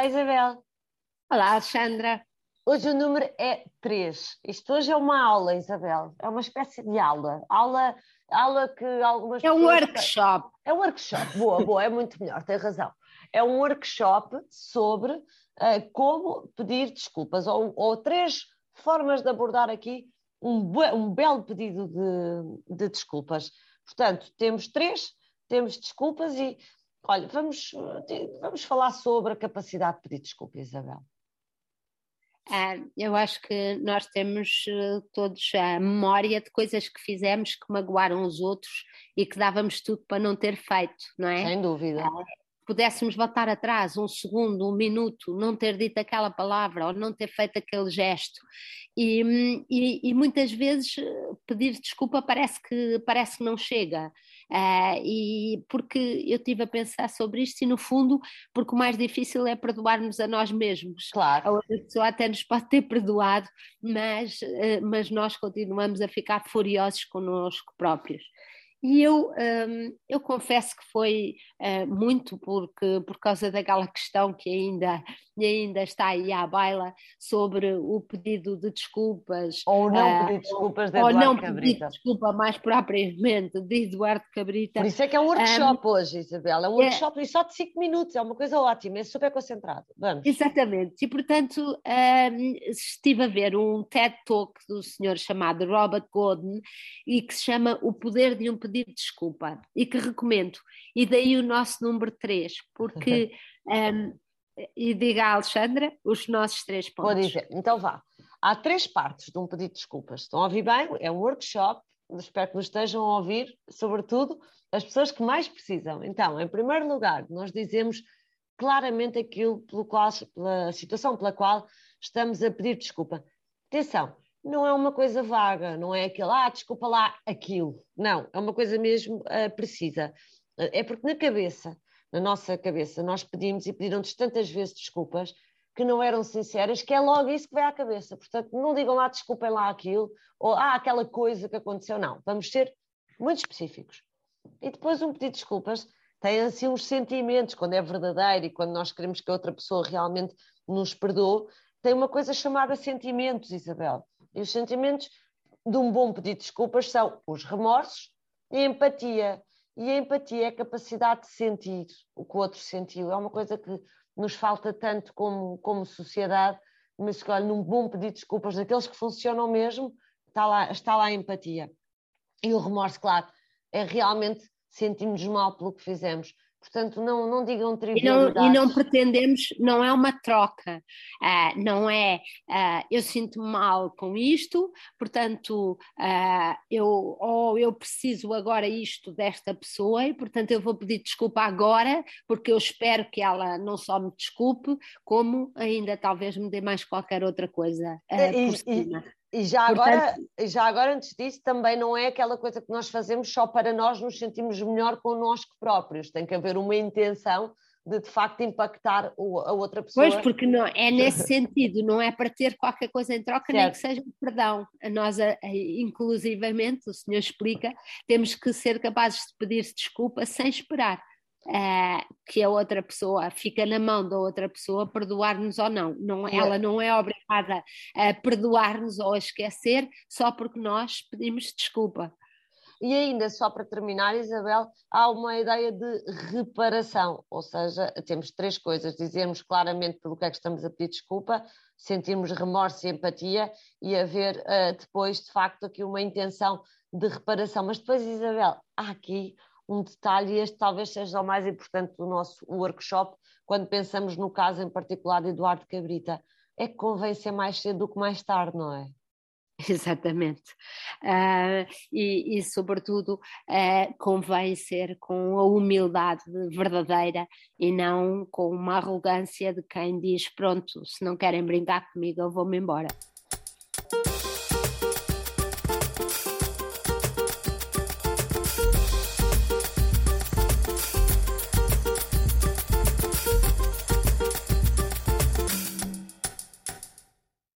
Olá, Isabel. Olá, Alexandra. Hoje o número é 3. Isto hoje é uma aula, Isabel. É uma espécie de aula. Aula, aula que algumas É um workshop. É um workshop. Boa, boa, é muito melhor, tem razão. É um workshop sobre uh, como pedir desculpas, ou, ou, três formas de abordar aqui um, um belo pedido de, de desculpas. Portanto, temos três, temos desculpas e Olha, vamos, vamos falar sobre a capacidade de pedir desculpa, Isabel. Ah, eu acho que nós temos uh, todos a memória de coisas que fizemos que magoaram os outros e que dávamos tudo para não ter feito, não é? Sem dúvida. Ah, pudéssemos voltar atrás um segundo, um minuto, não ter dito aquela palavra ou não ter feito aquele gesto. E, e, e muitas vezes eh, pedir desculpa parece que, parece que não chega. Uh, e porque eu estive a pensar sobre isto e no fundo porque o mais difícil é perdoarmos a nós mesmos claro. a outra pessoa até nos pode ter perdoado mas, uh, mas nós continuamos a ficar furiosos connosco próprios e eu, um, eu confesso que foi uh, muito porque, por causa daquela questão que ainda, ainda está aí à baila sobre o pedido de desculpas. Ou não uh, pedir desculpas de Eduardo Ou não Cabrita. pedir desculpa mais propriamente de Eduardo Cabrita. Por isso é que é um workshop um, hoje, Isabel. É um workshop é, e só de 5 minutos, é uma coisa ótima, é super concentrado. Vamos. Exatamente. E portanto um, estive a ver um TED Talk do senhor chamado Robert Gordon e que se chama O Poder de um Pedido pedido desculpa e que recomendo. E daí o nosso número 3, porque. um, e diga a Alexandra os nossos três pontos. Vou dizer, então vá. Há três partes de um pedido de desculpas. Estão a ouvir bem? É um workshop, espero que nos estejam a ouvir, sobretudo as pessoas que mais precisam. Então, em primeiro lugar, nós dizemos claramente aquilo pelo qual, pela situação pela qual estamos a pedir desculpa. Atenção, não é uma coisa vaga, não é aquele, ah, desculpa lá, aquilo. Não, é uma coisa mesmo uh, precisa. É porque na cabeça, na nossa cabeça, nós pedimos e pediram-nos tantas vezes desculpas que não eram sinceras, que é logo isso que vem à cabeça. Portanto, não digam lá, desculpem lá aquilo, ou ah, aquela coisa que aconteceu. Não, vamos ser muito específicos. E depois um pedido de desculpas tem assim uns sentimentos, quando é verdadeiro e quando nós queremos que a outra pessoa realmente nos perdoe, tem uma coisa chamada sentimentos, Isabel. E os sentimentos de um bom pedido de desculpas são os remorsos e a empatia. E a empatia é a capacidade de sentir o que o outro sentiu. É uma coisa que nos falta tanto como, como sociedade, mas olha, num bom pedido de desculpas, daqueles que funcionam mesmo, está lá, está lá a empatia. E o remorso, claro, é realmente sentirmos mal pelo que fizemos. Portanto, não, não digam trivialidades. E não, e não pretendemos, não é uma troca, uh, não é uh, eu sinto mal com isto, portanto, uh, eu, ou eu preciso agora isto desta pessoa e, portanto, eu vou pedir desculpa agora, porque eu espero que ela não só me desculpe, como ainda talvez me dê mais qualquer outra coisa e, por cima. E, e já, Portanto, agora, já agora, antes disso, também não é aquela coisa que nós fazemos só para nós nos sentirmos melhor connosco próprios. Tem que haver uma intenção de, de facto, impactar a outra pessoa. Pois, porque não, é nesse sentido, não é para ter qualquer coisa em troca, certo. nem que seja um perdão. A nós, inclusivamente, o senhor explica, temos que ser capazes de pedir desculpa sem esperar. Uh, que a outra pessoa fica na mão da outra pessoa perdoar-nos ou não. não ela não é obrigada a perdoar-nos ou a esquecer só porque nós pedimos desculpa. E ainda, só para terminar, Isabel, há uma ideia de reparação, ou seja, temos três coisas: dizermos claramente pelo que é que estamos a pedir desculpa, sentirmos remorso e empatia e haver uh, depois, de facto, aqui uma intenção de reparação. Mas depois, Isabel, há aqui um detalhe, e este talvez seja o mais importante do nosso workshop, quando pensamos no caso em particular de Eduardo Cabrita, é que convém ser mais cedo do que mais tarde, não é? Exatamente. Uh, e, e, sobretudo, uh, convém ser com a humildade verdadeira e não com uma arrogância de quem diz: pronto, se não querem brincar comigo, eu vou-me embora.